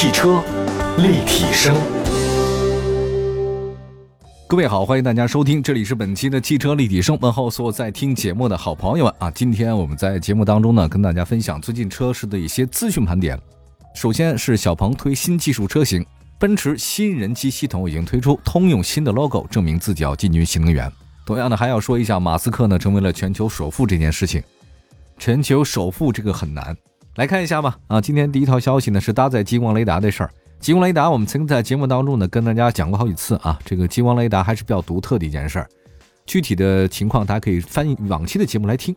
汽车立体声，各位好，欢迎大家收听，这里是本期的汽车立体声。问候所有在听节目的好朋友们啊！今天我们在节目当中呢，跟大家分享最近车市的一些资讯盘点。首先是小鹏推新技术车型，奔驰新人机系统已经推出，通用新的 logo，证明自己要进军新能源。同样的，还要说一下马斯克呢，成为了全球首富这件事情。全球首富这个很难。来看一下吧，啊，今天第一条消息呢是搭载激光雷达的事儿。激光雷达我们曾经在节目当中呢跟大家讲过好几次啊，这个激光雷达还是比较独特的一件事儿。具体的情况大家可以翻往期的节目来听。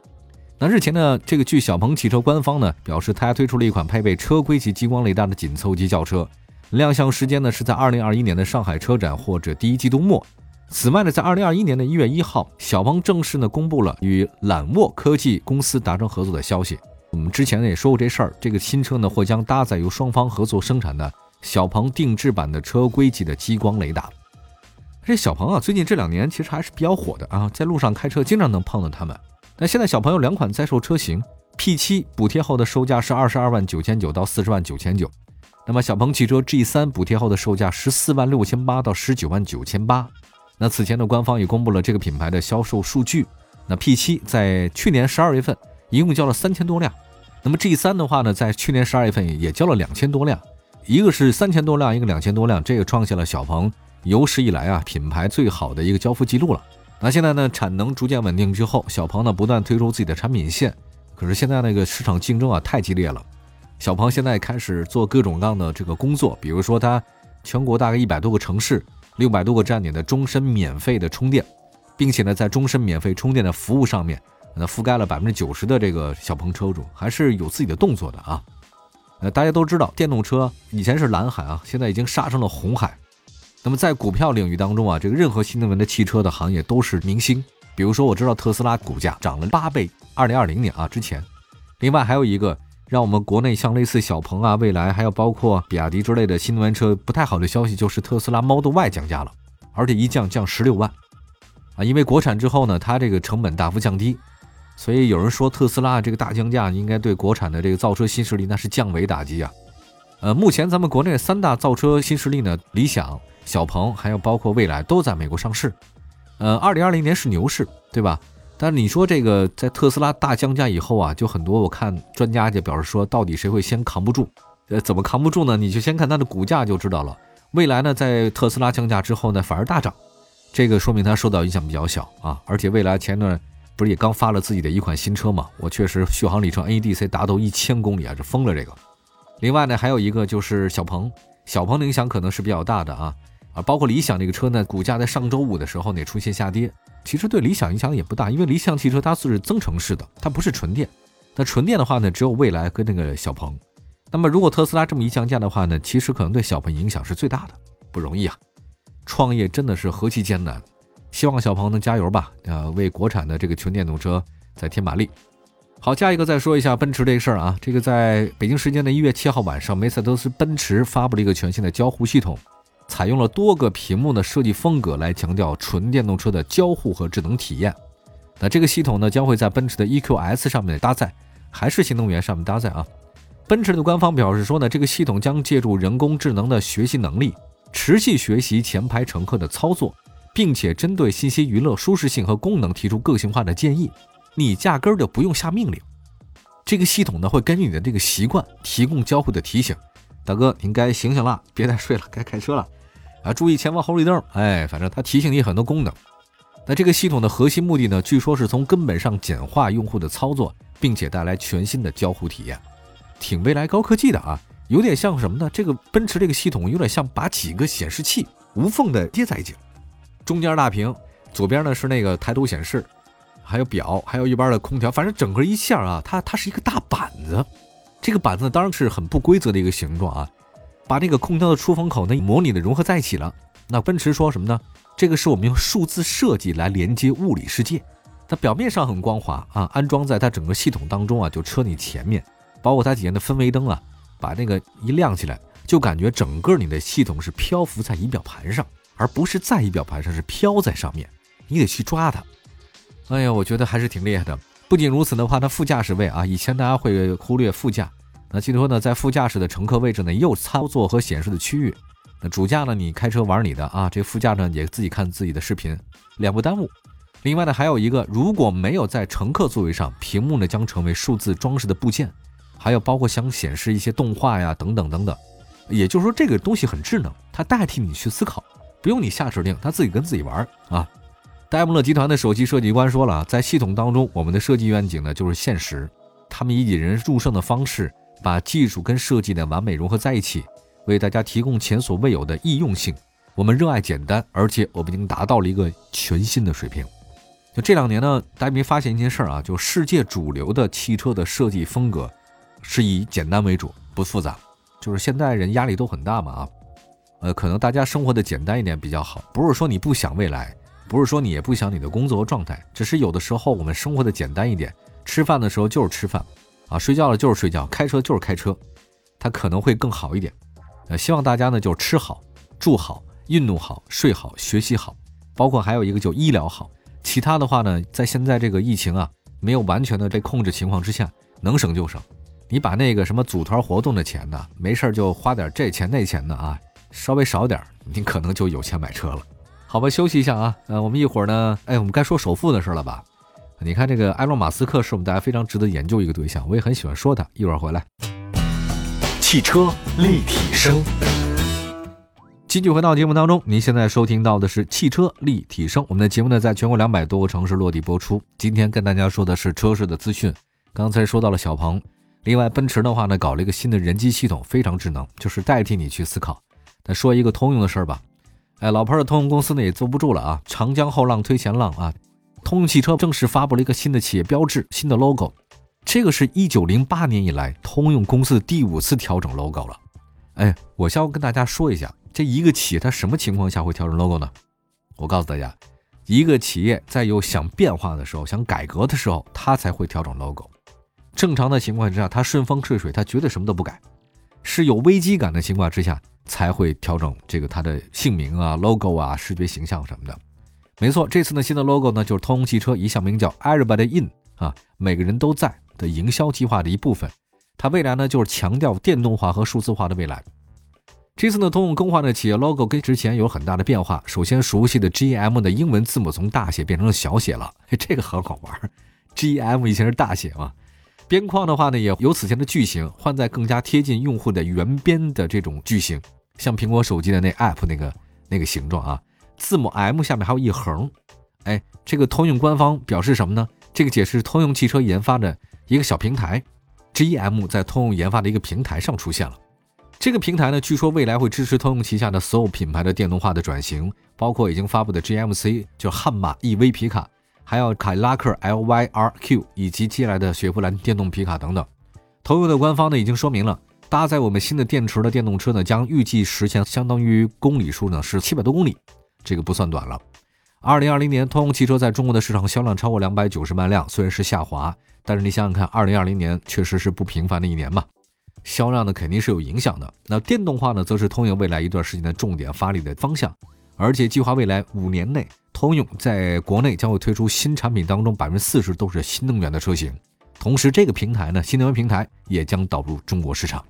那日前呢，这个据小鹏汽车官方呢表示，他推出了一款配备车规级激光雷达的紧凑级轿车，亮相时间呢是在二零二一年的上海车展或者第一季度末。此外呢，在二零二一年的一月一号，小鹏正式呢公布了与揽沃科技公司达成合作的消息。我们之前呢也说过这事儿，这个新车呢或将搭载由双方合作生产的小鹏定制版的车规级的激光雷达。这小鹏啊，最近这两年其实还是比较火的啊，在路上开车经常能碰到他们。那现在小鹏有两款在售车型，P7 补贴后的售价是二十二万九千九到四十万九千九，那么小鹏汽车 G3 补贴后的售价十四万六千八到十九万九千八。那此前的官方也公布了这个品牌的销售数据，那 P7 在去年十二月份。一共交了三千多辆，那么 G 三的话呢，在去年十二月份也交了两千多辆，一个是三千多辆，一个两千多辆，这个创下了小鹏有史以来啊品牌最好的一个交付记录了。那现在呢，产能逐渐稳定之后，小鹏呢不断推出自己的产品线，可是现在那个市场竞争啊太激烈了，小鹏现在开始做各种各样的这个工作，比如说它全国大概一百多个城市，六百多个站点的终身免费的充电，并且呢在终身免费充电的服务上面。那覆盖了百分之九十的这个小鹏车主，还是有自己的动作的啊。呃，大家都知道，电动车以前是蓝海啊，现在已经杀成了红海。那么在股票领域当中啊，这个任何新能源的汽车的行业都是明星。比如说，我知道特斯拉股价涨了八倍，二零二零年啊之前。另外还有一个让我们国内像类似小鹏啊、蔚来，还有包括比亚迪之类的新能源车不太好的消息，就是特斯拉 Model Y 降价了，而且一降降十六万啊，因为国产之后呢，它这个成本大幅降低。所以有人说特斯拉这个大降价应该对国产的这个造车新势力那是降维打击啊。呃，目前咱们国内三大造车新势力呢，理想、小鹏还有包括蔚来都在美国上市。呃，二零二零年是牛市，对吧？但是你说这个在特斯拉大降价以后啊，就很多我看专家就表示说，到底谁会先扛不住？呃，怎么扛不住呢？你就先看它的股价就知道了。蔚来呢，在特斯拉降价之后呢，反而大涨，这个说明它受到影响比较小啊。而且蔚来前段。不是也刚发了自己的一款新车吗？我确实续航里程 NEDC 达到一千公里啊，这疯了这个。另外呢，还有一个就是小鹏，小鹏的影响可能是比较大的啊啊，包括理想这个车呢，股价在上周五的时候呢出现下跌，其实对理想影响也不大，因为理想汽车它是增程式的，它不是纯电。那纯电的话呢，只有蔚来跟那个小鹏。那么如果特斯拉这么一降价的话呢，其实可能对小鹏影响是最大的，不容易啊，创业真的是何其艰难。希望小鹏能加油吧，呃，为国产的这个纯电动车再添把力。好，下一个再说一下奔驰这个事儿啊，这个在北京时间的一月七号晚上，梅赛德斯奔驰发布了一个全新的交互系统，采用了多个屏幕的设计风格来强调纯电动车的交互和智能体验。那这个系统呢，将会在奔驰的 EQS 上面搭载，还是新能源上面搭载啊？奔驰的官方表示说呢，这个系统将借助人工智能的学习能力，持续学习前排乘客的操作。并且针对信息娱乐、舒适性和功能提出个性化的建议，你压根儿就不用下命令，这个系统呢会根据你的这个习惯提供交互的提醒。大哥，您该醒醒了，别再睡了，该开车了啊！注意前方红绿灯。哎，反正它提醒你很多功能。那这个系统的核心目的呢，据说是从根本上简化用户的操作，并且带来全新的交互体验，挺未来高科技的啊！有点像什么呢？这个奔驰这个系统有点像把几个显示器无缝的接在一起了。中间大屏，左边呢是那个抬头显示，还有表，还有一边的空调，反正整个一下啊，它它是一个大板子。这个板子当然是很不规则的一个形状啊，把那个空调的出风口呢模拟的融合在一起了。那奔驰说什么呢？这个是我们用数字设计来连接物理世界。它表面上很光滑啊，安装在它整个系统当中啊，就车你前面，包括它底下的氛围灯啊，把那个一亮起来，就感觉整个你的系统是漂浮在仪表盘上。而不是在仪表盘上，是飘在上面，你得去抓它。哎呀，我觉得还是挺厉害的。不仅如此的话，它副驾驶位啊，以前大家会忽略副驾，那汽车呢，在副驾驶的乘客位置呢，也有操作和显示的区域。那主驾呢，你开车玩你的啊，这副驾呢也自己看自己的视频，两不耽误。另外呢，还有一个，如果没有在乘客座位上，屏幕呢将成为数字装饰的部件，还有包括想显示一些动画呀等等等等。也就是说，这个东西很智能，它代替你去思考，不用你下指令，它自己跟自己玩啊。戴姆勒集团的首席设计官说了，在系统当中，我们的设计愿景呢就是现实，他们以引人入胜的方式。把技术跟设计呢完美融合在一起，为大家提供前所未有的易用性。我们热爱简单，而且我们已经达到了一个全新的水平。就这两年呢，大家没发现一件事儿啊？就世界主流的汽车的设计风格是以简单为主，不复杂。就是现代人压力都很大嘛啊，呃，可能大家生活的简单一点比较好。不是说你不想未来，不是说你也不想你的工作和状态，只是有的时候我们生活的简单一点，吃饭的时候就是吃饭。啊，睡觉了就是睡觉，开车就是开车，它可能会更好一点。呃，希望大家呢就吃好、住好、运动好、睡好、学习好，包括还有一个就医疗好。其他的话呢，在现在这个疫情啊没有完全的被控制情况之下，能省就省。你把那个什么组团活动的钱呢，没事就花点这钱那钱的啊，稍微少点，你可能就有钱买车了。好吧，休息一下啊。呃，我们一会儿呢，哎，我们该说首付的事了吧？你看，这个埃隆·马斯克是我们大家非常值得研究一个对象，我也很喜欢说他。一会儿回来，汽车立体声，继续回到节目当中。您现在收听到的是汽车立体声，我们的节目呢，在全国两百多个城市落地播出。今天跟大家说的是车市的资讯。刚才说到了小鹏，另外奔驰的话呢，搞了一个新的人机系统，非常智能，就是代替你去思考。再说一个通用的事儿吧，哎，老牌的通用公司呢也坐不住了啊，长江后浪推前浪啊。通用汽车正式发布了一个新的企业标志，新的 logo。这个是一九零八年以来通用公司第五次调整 logo 了。哎，我先要跟大家说一下，这一个企业它什么情况下会调整 logo 呢？我告诉大家，一个企业在有想变化的时候、想改革的时候，它才会调整 logo。正常的情况之下，它顺风顺水，它绝对什么都不改。是有危机感的情况之下，才会调整这个它的姓名啊、logo 啊、视觉形象什么的。没错，这次呢新的 logo 呢就是通用汽车一项名叫 Everybody In 啊，每个人都在的营销计划的一部分。它未来呢就是强调电动化和数字化的未来。这次呢通用更换的企业 logo 跟之前有很大的变化。首先熟悉的 GM 的英文字母从大写变成了小写了，这个很好玩。GM 以前是大写嘛。边框的话呢也由此前的矩形换在更加贴近用户的圆边的这种矩形，像苹果手机的那 App 那个那个形状啊。字母 M 下面还有一横，哎，这个通用官方表示什么呢？这个解释通用汽车研发的一个小平台，GM 在通用研发的一个平台上出现了。这个平台呢，据说未来会支持通用旗下的所有品牌的电动化的转型，包括已经发布的 GMC 就悍马 EV 皮卡，还有凯迪拉克 LYRQ 以及接下来的雪佛兰电动皮卡等等。通用的官方呢已经说明了，搭载我们新的电池的电动车呢，将预计实现相当于公里数呢是七百多公里。这个不算短了。二零二零年，通用汽车在中国的市场销量超过两百九十万辆，虽然是下滑，但是你想想看，二零二零年确实是不平凡的一年嘛，销量呢肯定是有影响的。那电动化呢，则是通用未来一段时间的重点发力的方向，而且计划未来五年内，通用在国内将会推出新产品当中百分之四十都是新能源的车型，同时这个平台呢，新能源平台也将导入中国市场。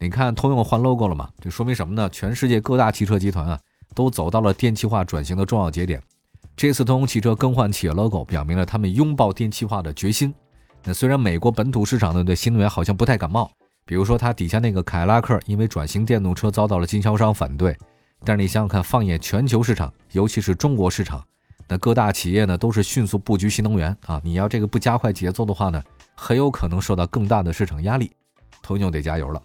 你看通用换 logo 了吗？这说明什么呢？全世界各大汽车集团啊。都走到了电气化转型的重要节点。这次通用汽车更换企业 logo，表明了他们拥抱电气化的决心。那虽然美国本土市场呢对新能源好像不太感冒，比如说它底下那个凯迪拉克，因为转型电动车遭到了经销商反对。但是你想想看，放眼全球市场，尤其是中国市场，那各大企业呢都是迅速布局新能源啊。你要这个不加快节奏的话呢，很有可能受到更大的市场压力。通用得加油了。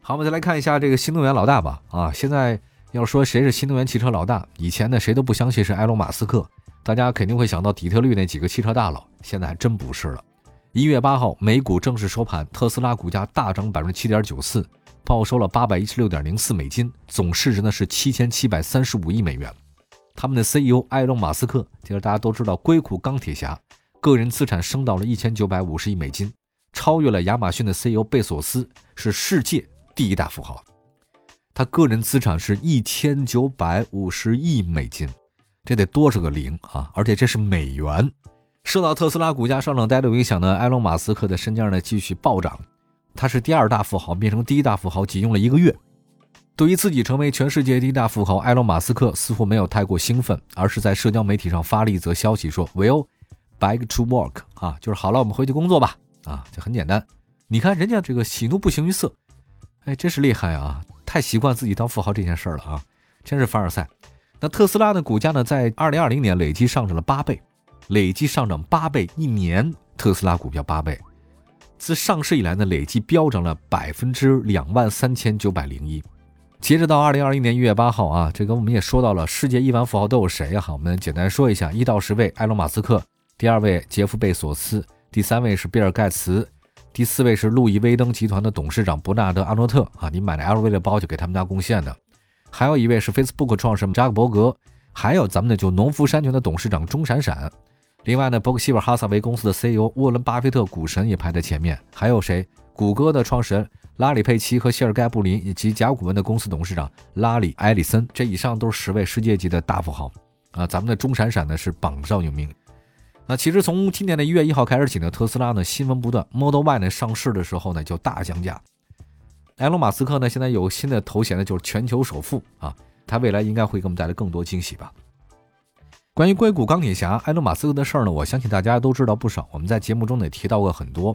好，我们再来看一下这个新能源老大吧。啊，现在。要说谁是新能源汽车老大，以前呢谁都不相信是埃隆·马斯克，大家肯定会想到底特律那几个汽车大佬，现在还真不是了。一月八号，美股正式收盘，特斯拉股价大涨百分之七点九四，报收了八百一十六点零四美金，总市值呢是七千七百三十五亿美元。他们的 CEO 埃隆·马斯克，其实大家都知道，硅谷钢铁侠，个人资产升到了一千九百五十亿美金，超越了亚马逊的 CEO 贝索斯，是世界第一大富豪。他个人资产是一千九百五十亿美金，这得多少个零啊！而且这是美元。受到特斯拉股价上涨带来影响呢，埃隆·马斯克的身价呢继续暴涨。他是第二大富豪变成第一大富豪仅用了一个月。对于自己成为全世界第一大富豪，埃隆·马斯克似乎没有太过兴奋，而是在社交媒体上发了一则消息说：“Will back to work 啊，就是好了，我们回去工作吧。”啊，就很简单。你看人家这个喜怒不形于色，哎，真是厉害啊！太习惯自己当富豪这件事了啊，真是凡尔赛。那特斯拉的股价呢，在二零二零年累计上涨了八倍，累计上涨八倍，一年特斯拉股票八倍，自上市以来呢，累计飙涨了百分之两万三千九百零一。截止到二零二一年一月八号啊，这个我们也说到了世界亿万富豪都有谁啊？好，我们简单说一下，一到十位，埃隆·马斯克，第二位杰夫·贝索斯，第三位是比尔·盖茨，第四位是路易威登集团的董事长伯纳德·阿诺特啊，你买了 LV 的包就给他们家贡献的。还有一位是 Facebook 创始人扎克伯格，还有咱们的就农夫山泉的董事长钟闪闪。另外呢，伯克希尔哈萨维公司的 CEO 沃伦巴菲特股神也排在前面。还有谁？谷歌的创始人。拉里·佩奇和谢尔盖·布林以及甲骨文的公司董事长拉里·埃里森，这以上都是十位世界级的大富豪啊！咱们的钟闪闪呢是榜上有名。那其实从今年的一月一号开始起呢，特斯拉呢新闻不断，Model Y 呢上市的时候呢就大降价。埃隆·马斯克呢现在有新的头衔呢，就是全球首富啊！他未来应该会给我们带来更多惊喜吧。关于硅谷钢铁侠埃隆·马斯克的事儿呢，我相信大家都知道不少，我们在节目中也提到过很多。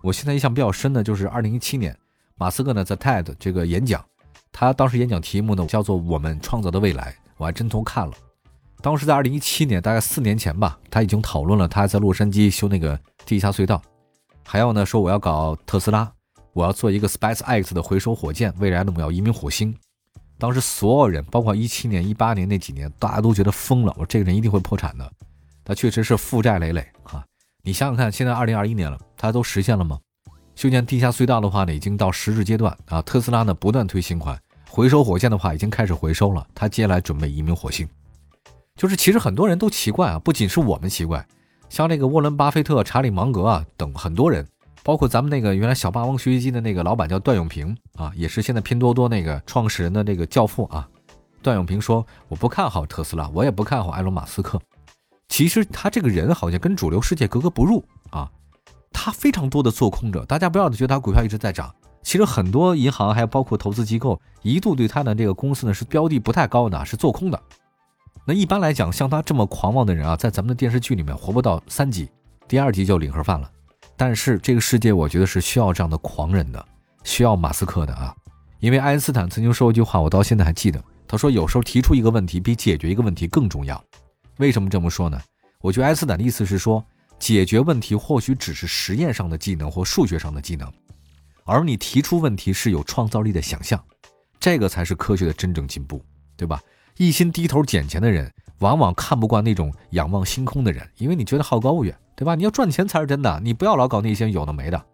我现在印象比较深的就是二零一七年。马斯克呢，在 TED 这个演讲，他当时演讲题目呢叫做“我们创造的未来”，我还真偷看了。当时在二零一七年，大概四年前吧，他已经讨论了他在洛杉矶修那个地下隧道，还要呢说我要搞特斯拉，我要做一个 SpaceX 的回收火箭，未来呢我要移民火星。当时所有人，包括一七年、一八年那几年，大家都觉得疯了，我这个人一定会破产的。他确实是负债累累啊！你想想看，现在二零二一年了，他都实现了吗？修建地下隧道的话呢，已经到实质阶段啊。特斯拉呢不断推新款，回收火箭的话已经开始回收了。他接下来准备移民火星。就是其实很多人都奇怪啊，不仅是我们奇怪，像那个沃伦·巴菲特、查理·芒格啊等很多人，包括咱们那个原来小霸王学习机的那个老板叫段永平啊，也是现在拼多多那个创始人的那个教父啊。段永平说：“我不看好特斯拉，我也不看好埃隆·马斯克。其实他这个人好像跟主流世界格格不入啊。”他非常多的做空者，大家不要觉得他股票一直在涨，其实很多银行还有包括投资机构一度对他的这个公司呢是标的不太高的，是做空的。那一般来讲，像他这么狂妄的人啊，在咱们的电视剧里面活不到三集，第二集就领盒饭了。但是这个世界我觉得是需要这样的狂人的，需要马斯克的啊。因为爱因斯坦曾经说过一句话，我到现在还记得，他说有时候提出一个问题比解决一个问题更重要。为什么这么说呢？我觉得爱因斯坦的意思是说。解决问题或许只是实验上的技能或数学上的技能，而你提出问题是有创造力的想象，这个才是科学的真正进步，对吧？一心低头捡钱的人，往往看不惯那种仰望星空的人，因为你觉得好高骛远，对吧？你要赚钱才是真的，你不要老搞那些有的没的。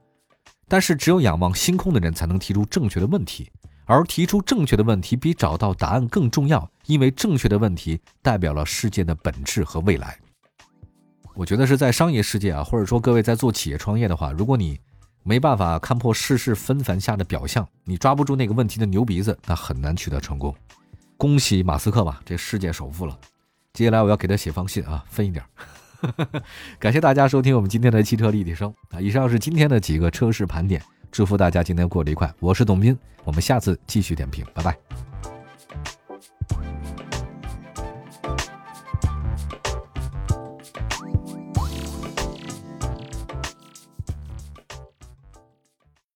但是只有仰望星空的人才能提出正确的问题，而提出正确的问题比找到答案更重要，因为正确的问题代表了世界的本质和未来。我觉得是在商业世界啊，或者说各位在做企业创业的话，如果你没办法看破世事纷繁下的表象，你抓不住那个问题的牛鼻子，那很难取得成功。恭喜马斯克吧，这世界首富了。接下来我要给他写封信啊，分一点。感谢大家收听我们今天的汽车立体声啊，以上是今天的几个车市盘点，祝福大家今天过得愉快。我是董斌，我们下次继续点评，拜拜。